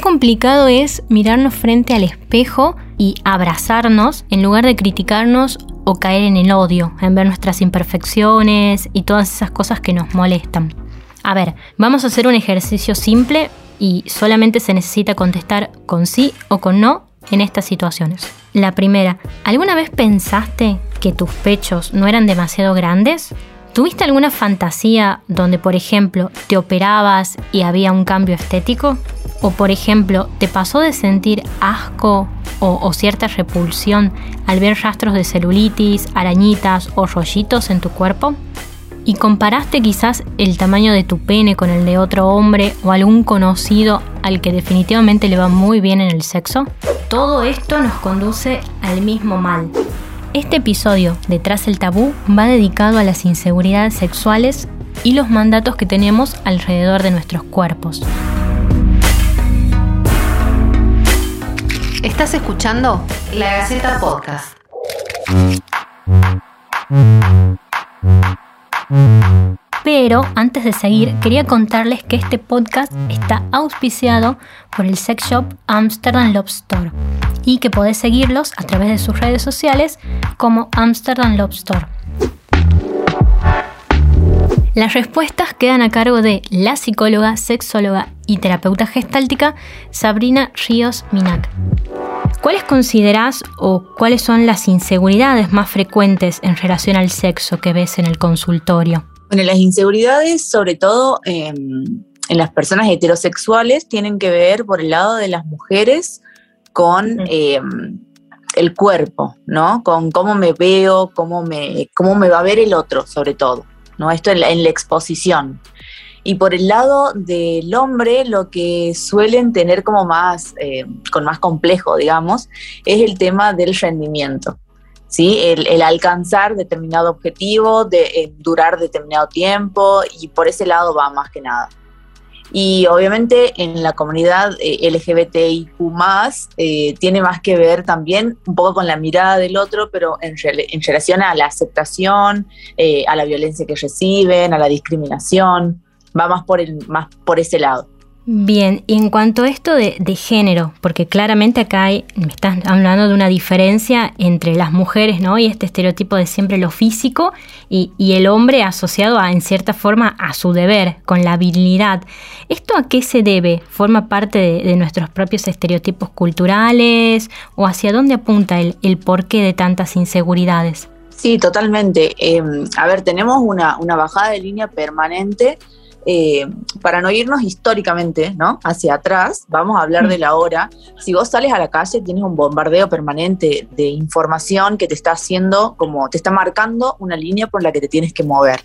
complicado es mirarnos frente al espejo y abrazarnos en lugar de criticarnos o caer en el odio, en ver nuestras imperfecciones y todas esas cosas que nos molestan. A ver, vamos a hacer un ejercicio simple y solamente se necesita contestar con sí o con no en estas situaciones. La primera, ¿alguna vez pensaste que tus pechos no eran demasiado grandes? ¿Tuviste alguna fantasía donde, por ejemplo, te operabas y había un cambio estético? ¿O, por ejemplo, te pasó de sentir asco o, cierta repulsión al ver rastros de celulitis, arañitas o rollitos en tu cuerpo? ¿Y comparaste quizás el tamaño de tu pene con el de otro hombre o algún conocido al que definitivamente le va muy bien en el sexo? Todo esto nos conduce al mismo mal, este episodio Detrás el tabú va dedicado a las inseguridades sexuales y los mandatos que tenemos alrededor de nuestros cuerpos. Estás escuchando La Gaceta Podcast. Pero antes de seguir, quería contarles que este podcast está auspiciado por el sex shop Amsterdam Love Store y que podés seguirlos a través de sus redes sociales como Amsterdam Love Store. Las respuestas quedan a cargo de la psicóloga, sexóloga y terapeuta gestáltica Sabrina Ríos Minac. ¿Cuáles considerás o cuáles son las inseguridades más frecuentes en relación al sexo que ves en el consultorio? Bueno, las inseguridades, sobre todo en las personas heterosexuales, tienen que ver por el lado de las mujeres con eh, el cuerpo, ¿no? Con cómo me veo, cómo me, cómo me va a ver el otro, sobre todo, ¿no? Esto en la, exposición. Y por el lado del hombre, lo que suelen tener como más, eh, con más complejo, digamos, es el tema del rendimiento. ¿sí? El, alcanzar determinado objetivo, de eh, durar determinado tiempo, y por ese lado va más que nada. Y obviamente en la comunidad eh, LGBTIQ eh, tiene más que ver también un poco con la mirada del otro, pero en, relación a la aceptación, eh, a la violencia que reciben, a la discriminación, va más por, el, más por ese lado. Bien, y en cuanto a esto de, género, porque claramente acá hay, me estás hablando de una diferencia entre las mujeres, ¿no? Y este estereotipo de siempre lo físico y, el hombre asociado a, en cierta forma, a su deber, con la habilidad. ¿Esto a qué se debe? ¿Forma parte de, nuestros propios estereotipos culturales? ¿O hacia dónde apunta el, porqué de tantas inseguridades? Sí, totalmente. Em, a ver, tenemos una bajada de línea permanente eh, para no irnos históricamente, ¿no? Hacia atrás, vamos a hablar de la hora. Si vos sales a la calle, tienes un bombardeo permanente de información que te está haciendo, como te está marcando una línea por la que te tienes que mover.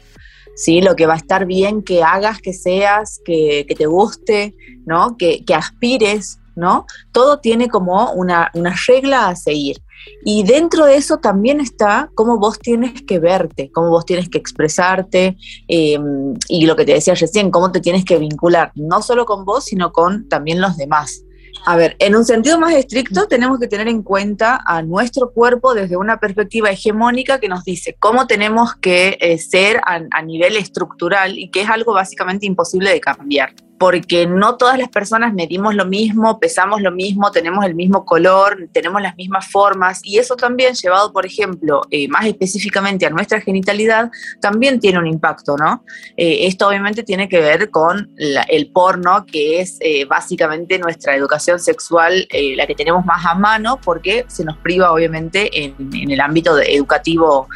¿sí? Lo que va a estar bien que hagas, que seas, que, te guste, ¿no? Que, que aspires, ¿no? Todo tiene como una, una regla a seguir. Y dentro de eso también está cómo vos tienes que verte, cómo vos tienes que expresarte em, y lo que te decía recién, cómo te tienes que vincular, no solo con vos, sino con también los demás. A ver, en un sentido más estricto tenemos que tener en cuenta a nuestro cuerpo desde una perspectiva hegemónica que nos dice cómo tenemos que eh, ser a nivel estructural y que es algo básicamente imposible de cambiar porque no todas las personas medimos lo mismo, pesamos lo mismo, tenemos el mismo color, tenemos las mismas formas y eso también llevado, por ejemplo, eh, más específicamente a nuestra genitalidad, también tiene un impacto, ¿no? Eh, esto obviamente tiene que ver con el porno, que es eh, básicamente nuestra educación sexual, la que tenemos más a mano, porque se nos priva obviamente en, en el ámbito educativo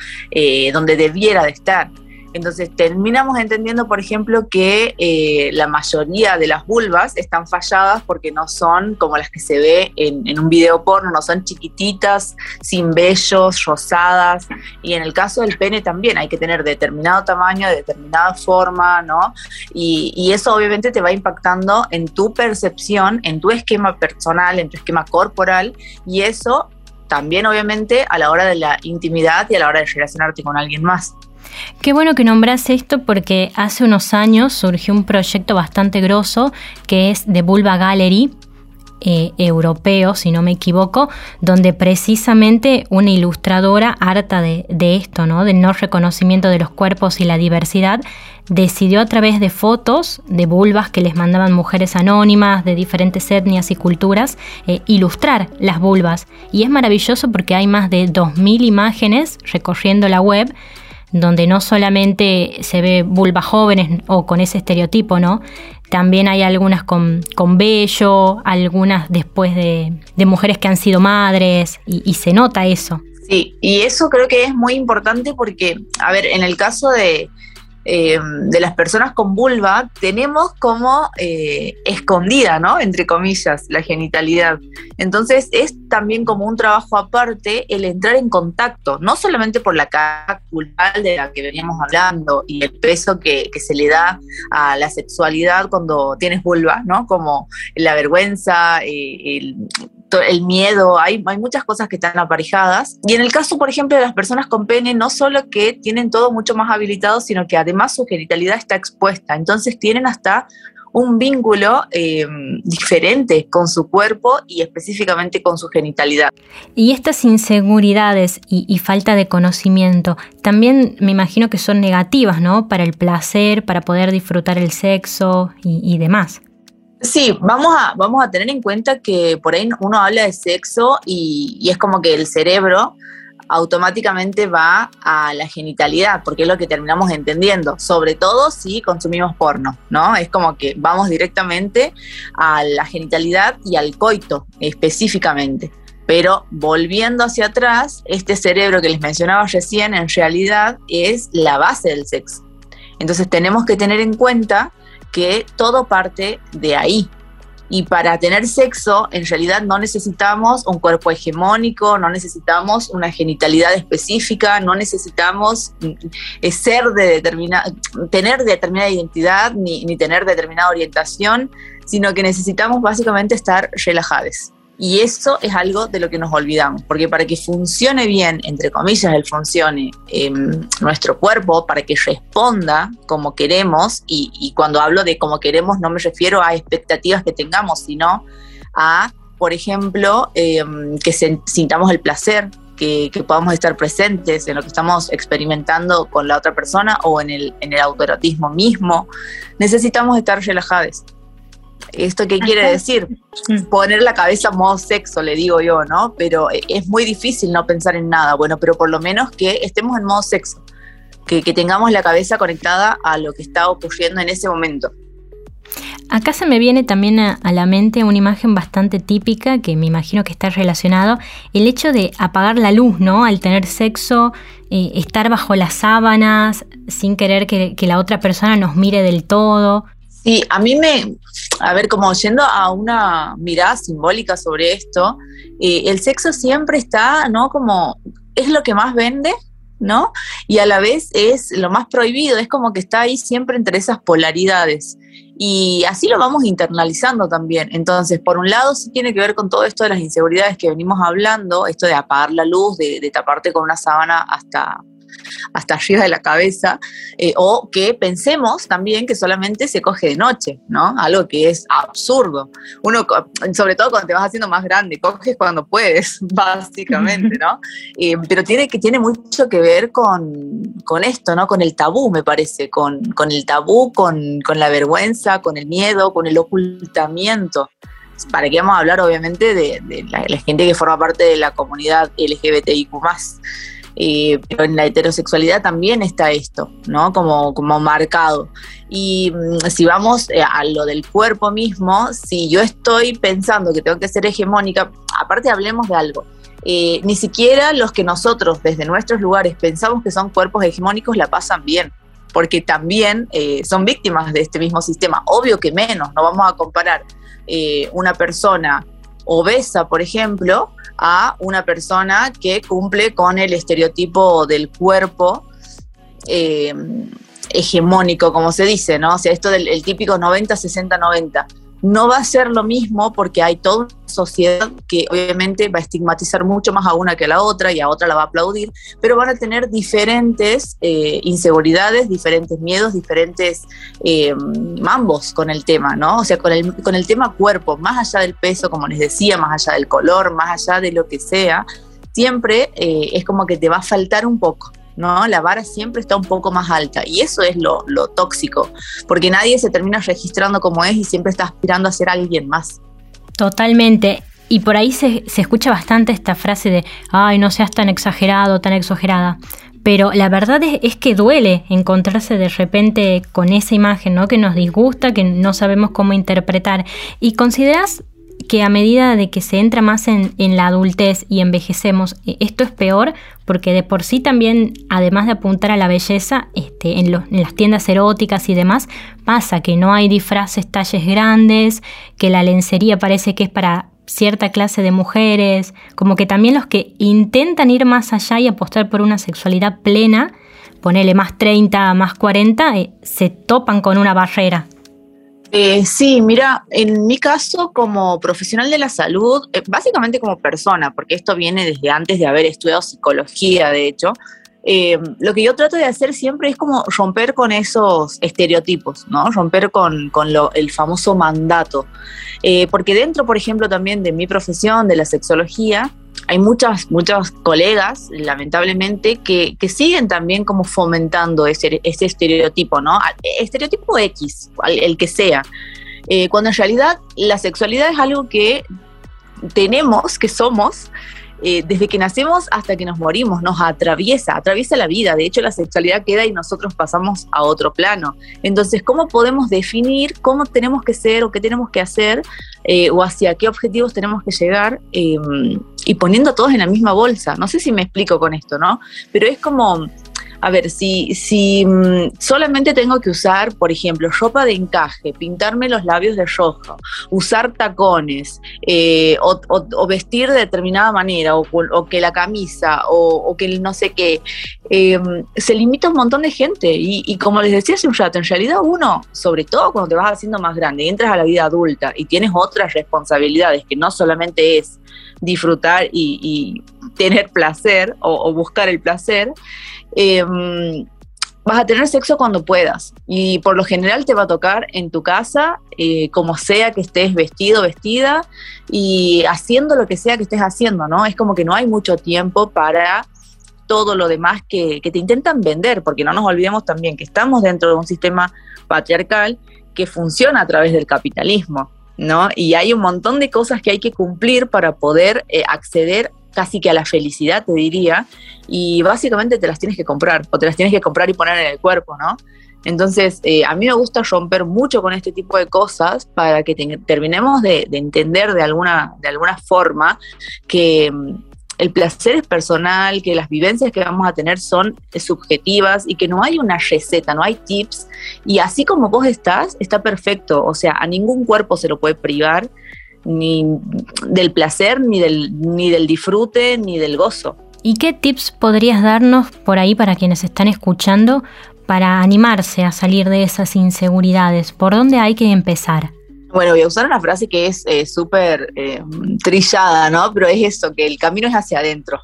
donde debiera de estar. Entonces terminamos entendiendo, por ejemplo, que eh, la mayoría de las vulvas están falladas porque no son como las que se ve en, un video porno, no son chiquititas, sin vellos, rosadas. Y en el caso del pene también hay que tener determinado tamaño, determinada forma, ¿no? Y, y eso obviamente te va impactando en tu percepción, en tu esquema personal, en tu esquema corporal, y eso también obviamente a la hora de la intimidad y a la hora de relacionarte con alguien más. Qué bueno que nombras esto porque hace unos años surgió un proyecto bastante grosso que es The Vulva Gallery, eh, europeo, si no me equivoco, donde precisamente una ilustradora harta de, esto, ¿no? del no reconocimiento de los cuerpos y la diversidad, decidió a través de fotos de vulvas que les mandaban mujeres anónimas de diferentes etnias y culturas, eh, ilustrar las vulvas. Y es maravilloso porque hay más de 2.000 imágenes recorriendo la web donde no solamente se ve vulvas jóvenes o con ese estereotipo, ¿no? También hay algunas con, con algunas después de, mujeres que han sido madres y, se nota eso. Sí, y eso creo que es muy importante porque, a ver, en el caso de, eh, de las personas con vulva, tenemos como eh, escondida, ¿no? Entre comillas, la genitalidad. Entonces es también como un trabajo aparte el entrar en contacto, no solamente por la carga cultural de la que veníamos hablando y el peso que, se le da a la sexualidad cuando tienes vulva, ¿no? Como la vergüenza, eh, el, el miedo, hay, hay muchas cosas que están aparejadas. Y en el caso, por ejemplo, de las personas con pene, no solo que tienen todo mucho más habilitado, sino que además su genitalidad está expuesta. Entonces tienen hasta un vínculo em, diferente con su cuerpo y específicamente con su genitalidad. Y estas inseguridades y, falta de conocimiento también me imagino que son negativas, ¿no? Para el placer, para poder disfrutar el sexo y demás. Sí, vamos a, vamos a tener en cuenta que por ahí uno habla de sexo y, es como que el cerebro automáticamente va a la genitalidad, porque es lo que terminamos entendiendo, sobre todo si consumimos porno, ¿no? Es como que vamos directamente a la genitalidad y al coito específicamente. Pero volviendo hacia atrás, este cerebro que les mencionaba recién en realidad es la base del sexo. Entonces tenemos que tener en cuenta que todo parte de ahí. Y para tener sexo, en realidad no necesitamos un cuerpo hegemónico, no necesitamos una genitalidad específica, no necesitamos mm, ser de determinada, tener determinada identidad ni, ni tener determinada orientación, sino que necesitamos básicamente estar relajados. Y eso es algo de lo que nos olvidamos, porque para que funcione bien, entre comillas, el funcione em, nuestro cuerpo, para que responda como queremos, y, cuando hablo de como queremos no me refiero a expectativas que tengamos, sino a, por ejemplo, em, que sintamos el placer, que, podamos estar presentes en lo que estamos experimentando con la otra persona o en el, en el autoerotismo mismo, necesitamos estar relajados. ¿Esto qué quiere decir? Mm. Poner la cabeza en modo sexo, le digo yo, ¿no? Pero e, es muy difícil no pensar en nada. Bueno, pero por lo menos que estemos en modo sexo, que, tengamos la cabeza conectada a lo que está ocurriendo en ese momento. Acá se me viene también a, la mente una imagen bastante típica que me imagino que está relacionado, el hecho de apagar la luz, ¿no? Al tener sexo, eh, estar bajo las sábanas sin querer que, la otra persona nos mire del todo. Sí, a mí me, a ver, como yendo a una mirada simbólica sobre esto, eh, el sexo siempre está, ¿no? Como es lo que más vende, ¿no? Y a la vez es lo más prohibido, es como que está ahí siempre entre esas polaridades. Y así lo vamos internalizando también. Entonces, por un lado, sí tiene que ver con todo esto de las inseguridades que venimos hablando, esto de apagar la luz, de taparte con una sábana hasta hasta arriba de la cabeza, eh, o que pensemos también que solamente se coge de noche, ¿no? Algo que es absurdo. Uno, sobre todo cuando te vas haciendo más grande, coges cuando puedes, básicamente, ¿no? Eh, pero tiene, que, tiene mucho que ver con, con, esto, ¿no? Con el tabú, me parece, con, con el tabú, con, con la vergüenza, con el miedo, con el ocultamiento para que vamos a hablar obviamente de, la, la, gente que forma parte de la comunidad LGBTIQ eh, pero en la heterosexualidad también está esto, ¿no? Como, como marcado. Y mm, si vamos eh, a lo del cuerpo mismo, si yo estoy pensando que tengo que ser hegemónica, aparte hablemos de algo. Eh, ni siquiera los que nosotros desde nuestros lugares pensamos que son cuerpos hegemónicos la pasan bien, porque también son víctimas de este mismo sistema. Obvio que menos, no vamos a comparar una persona obesa, por ejemplo, a una persona que cumple con el estereotipo del cuerpo eh, hegemónico, como se dice, ¿no? O sea, esto del típico 90, 60, 90. No va a ser lo mismo porque hay toda sociedad que obviamente va a estigmatizar mucho más a una que a la otra y a otra la va a aplaudir, pero van a tener diferentes eh, inseguridades, diferentes miedos, diferentes eh, mambos con el tema, ¿no? O sea, con el, con el tema cuerpo, más allá del peso, como les decía, más allá del color, más allá de lo que sea, siempre eh, es como que te va a faltar un poco. ¿no? La vara siempre está un poco más alta y eso es lo, lo tóxico, porque nadie se termina registrando como es y siempre está aspirando a ser alguien más. Totalmente. Y por ahí se, escucha bastante esta frase de, ay, no seas tan exagerado, tan exagerada. Pero la verdad es, que duele encontrarse de repente con esa imagen, ¿no? Que nos disgusta, que no sabemos cómo interpretar. ¿Y consideras que a medida de que se entra más en, la adultez y envejecemos, e, esto es peor porque de por sí también, además de apuntar a la belleza, este, en, en las tiendas eróticas y demás, pasa que no hay disfraces talles grandes, que la lencería parece que es para cierta clase de mujeres, como que también los que intentan ir más allá y apostar por una sexualidad plena, ponele más 30, más 40, eh, se topan con una barrera. Eh, sí, mira, en mi caso como profesional de la salud, eh, básicamente como persona, porque esto viene desde antes de haber estudiado psicología, de hecho, eh, lo que yo trato de hacer siempre es como romper con esos estereotipos, ¿no? Romper con, el famoso mandato. porque dentro, por ejemplo, también de mi profesión, de la sexología, hay muchas, muchas colegas, lamentablemente, que, siguen también como fomentando ese, ese estereotipo, ¿no? Estereotipo X, el, que sea. Eh, cuando en realidad la sexualidad es algo que tenemos, que somos, eh, desde que nacemos hasta que nos morimos, nos atraviesa, atraviesa la vida. De hecho, la sexualidad queda y nosotros pasamos a otro plano. Entonces, ¿cómo podemos definir cómo tenemos que ser o qué tenemos que hacer eh, o hacia qué objetivos tenemos que llegar? Em, y poniendo todos en la misma bolsa. No sé si me explico con esto, ¿no? Pero es como a ver, si, si mm, solamente tengo que usar, por ejemplo, ropa de encaje, pintarme los labios de rojo, usar tacones eh, o, vestir de determinada manera, o, que la camisa, o, que el no sé qué, em, se limita un montón de gente. Y, como les decía hace un rato, en realidad uno, sobre todo cuando te vas haciendo más grande, entras a la vida adulta y tienes otras responsabilidades, que no solamente es disfrutar y, tener placer o buscar el placer, Em, vas a tener sexo cuando puedas y por lo general te va a tocar en tu casa, eh, como sea que estés vestido, vestida y haciendo lo que sea que estés haciendo, ¿no? Es como que no hay mucho tiempo para todo lo demás que, te intentan vender, porque no nos olvidemos también que estamos dentro de un sistema patriarcal que funciona a través del capitalismo. ¿No? Y hay un montón de cosas que hay que cumplir para poder eh, acceder casi que a la felicidad, te diría, y básicamente te las tienes que comprar, o te las tienes que comprar y poner en el cuerpo, ¿no? Entonces, eh, a mí me gusta romper mucho con este tipo de cosas para que terminemos de, entender de alguna, de alguna forma que mm, el placer es personal, que las vivencias que vamos a tener son subjetivas y que no hay una receta, no hay tips. Y así como vos estás, está perfecto. O sea, a ningún cuerpo se lo puede privar ni del placer, ni del, ni del disfrute, ni del gozo. ¿Y qué tips podrías darnos por ahí para quienes están escuchando para animarse a salir de esas inseguridades? ¿Por dónde hay que empezar? Bueno, voy a usar una frase que es eh, súper eh, trillada, ¿no? Pero es eso, que el camino es hacia adentro.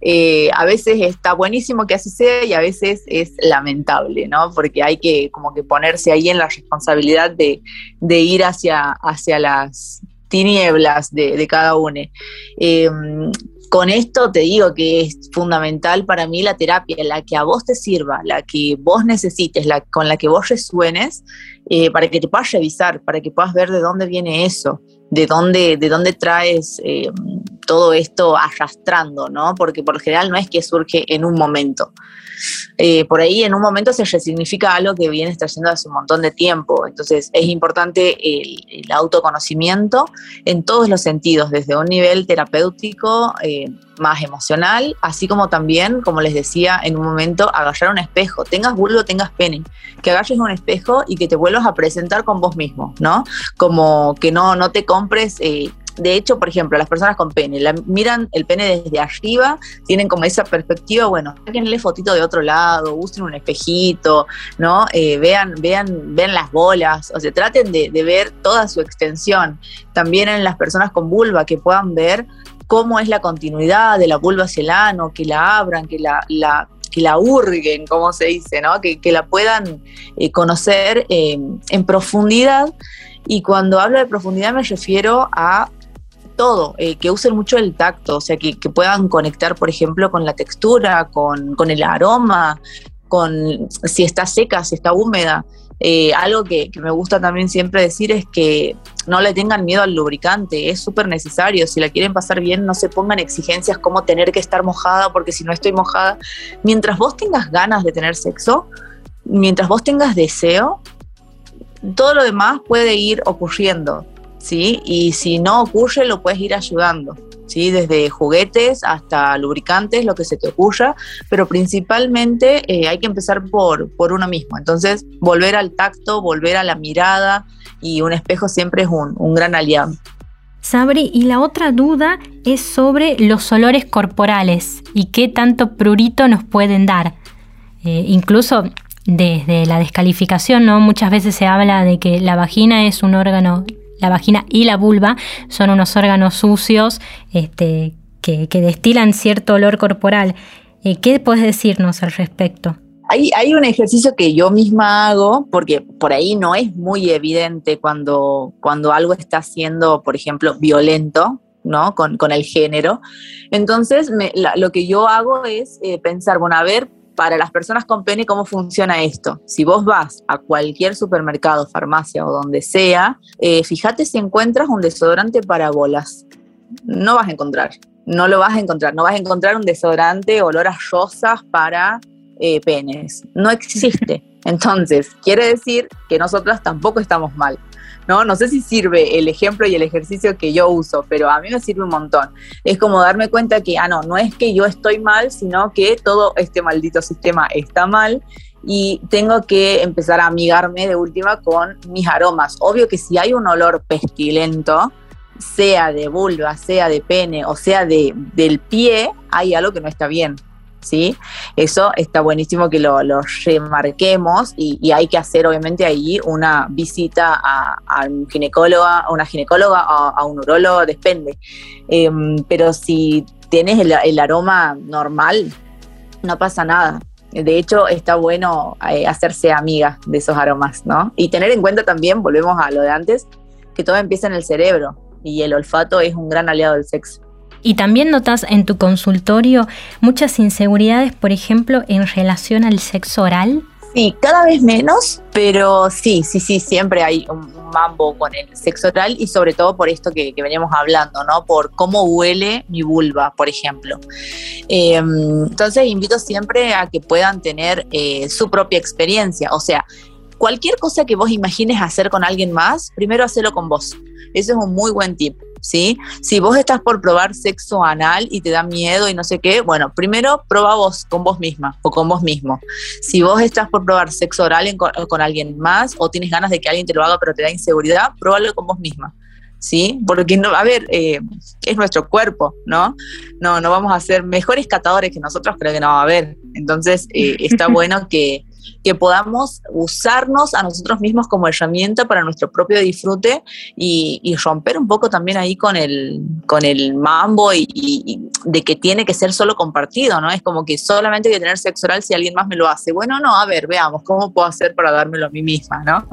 Eh, a veces está buenísimo que así sea y a veces es lamentable, ¿no? Porque hay que como que ponerse ahí en la responsabilidad de, de ir hacia, hacia las tinieblas de, cada uno. Eh, con esto te digo que es fundamental para mí la terapia, la que a vos te sirva, la que vos necesites, la, con la que vos resuenes, eh, para que te puedas revisar, para que puedas ver de dónde viene eso, de dónde, de dónde traes eh, todo esto arrastrando, ¿no? Porque por lo general no es que surge en un momento. Eh, por ahí en un momento se resignifica algo que viene trayendo hace un montón de tiempo. Entonces es importante el, autoconocimiento en todos los sentidos, desde un nivel terapéutico eh, más emocional, así como también, como les decía en un momento, agarrar un espejo, tengas vulvo, tengas pene, que agarres un espejo y que te vuelvas a presentar con vos mismo, ¿no? Como que no, no te compres... Eh, de hecho, por ejemplo, las personas con pene, miran el pene desde arriba, tienen como esa perspectiva, bueno, sáquenle fotito de otro lado, usen un espejito, ¿no? Eh, vean, vean, vean las bolas, o sea, traten de, ver toda su extensión. También en las personas con vulva, que puedan ver cómo es la continuidad de la vulva hacia el ano, que la abran, que la, que la hurguen, como se dice, ¿no? que, que la puedan eh, conocer eh, en profundidad. Y cuando hablo de profundidad me refiero a todo, eh, que usen mucho el tacto, o sea, que, puedan conectar, por ejemplo, con la textura, con, el aroma, con si está seca, si está húmeda. Eh, algo que, me gusta también siempre decir es que no le tengan miedo al lubricante, es súper necesario. Si la quieren pasar bien, no se pongan exigencias como tener que estar mojada, porque si no estoy mojada, mientras vos tengas ganas de tener sexo, mientras vos tengas deseo, todo lo demás puede ir ocurriendo. ¿Sí? Y si no ocurre, lo puedes ir ayudando, ¿sí? Desde juguetes hasta lubricantes, lo que se te ocurra, pero principalmente eh, hay que empezar por, por uno mismo. Entonces, volver al tacto, volver a la mirada y un espejo siempre es un, un gran aliado. Sabri, y la otra duda es sobre los olores corporales y qué tanto prurito nos pueden dar. Eh, incluso desde la descalificación, ¿no? Muchas veces se habla de que la vagina es un órgano la vagina y la vulva son unos órganos sucios este, que, destilan cierto olor corporal. Eh, ¿Qué puedes decirnos al respecto? Hay, un ejercicio que yo misma hago, porque por ahí no es muy evidente cuando, cuando algo está siendo, por ejemplo, violento, ¿no? Con, con el género. Entonces, lo que yo hago es eh, pensar, bueno, a ver, para las personas con pene, ¿cómo funciona esto? Si vos vas a cualquier supermercado, farmacia o donde sea, eh, fíjate si encuentras un desodorante para bolas. No vas a encontrar, no lo vas a encontrar. No vas a encontrar un desodorante olor a rosas para eh, penes. No existe. Entonces, quiere decir que nosotras tampoco estamos mal. ¿No? No sé si sirve el ejemplo y el ejercicio que yo uso, pero a mí me sirve un montón. Es como darme cuenta que, ah, no, no es que yo estoy mal, sino que todo este maldito sistema está mal y tengo que empezar a amigarme de última con mis aromas. Obvio que si hay un olor pestilento, sea de vulva, sea de pene o sea de, del pie, hay algo que no está bien. ¿Sí? Eso está buenísimo que lo, remarquemos y, hay que hacer obviamente ahí una visita a, un ginecólogo, a una ginecóloga, a, un urólogo, depende. Em, pero si tienes el, aroma normal, no pasa nada. De hecho, está bueno eh, hacerse amiga de esos aromas, ¿no? Y tener en cuenta también, volvemos a lo de antes, que todo empieza en el cerebro y el olfato es un gran aliado del sexo. Y también notas en tu consultorio muchas inseguridades, por ejemplo, en relación al sexo oral. Sí, cada vez menos, pero sí, sí, sí, siempre hay un mambo con el sexo oral y sobre todo por esto que, veníamos hablando, ¿no? Por cómo huele mi vulva, por ejemplo. Em, entonces invito siempre a que puedan tener eh, su propia experiencia, o sea, cualquier cosa que vos imagines hacer con alguien más, primero hacelo con vos. Ese es un muy buen tip. ¿Sí? Si vos estás por probar sexo anal y te da miedo y no sé qué, bueno, primero prueba vos con vos misma o con vos mismo. Si vos estás por probar sexo oral con, alguien más o tienes ganas de que alguien te lo haga pero te da inseguridad, pruébalo con vos misma. ¿Sí? Porque, no, a ver, eh, es nuestro cuerpo, ¿no? No, no vamos a ser mejores catadores que nosotros, creo que no va a haber. Entonces, eh, está bueno que, que podamos usarnos a nosotros mismos como herramienta para nuestro propio disfrute y, romper un poco también ahí con el, con el mambo y, de que tiene que ser solo compartido, ¿no? Es como que solamente hay que tener sexo oral si alguien más me lo hace. Bueno, no, a ver, veamos cómo puedo hacer para dármelo a mí misma, ¿no?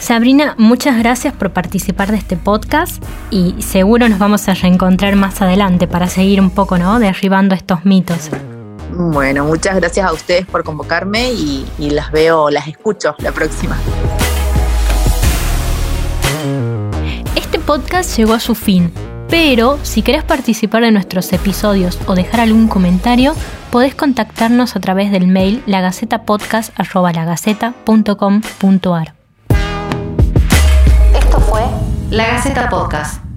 Sabrina, muchas gracias por participar de este podcast y seguro nos vamos a reencontrar más adelante para seguir un poco, ¿no? Derribando estos mitos. Bueno, muchas gracias a ustedes por convocarme y, las veo, las escucho la próxima. Este podcast llegó a su fin, pero si querés participar de nuestros episodios o dejar algún comentario, podés contactarnos a través del mail lagacetapodcast.com.ar. Esto fue La Gaceta Podcast.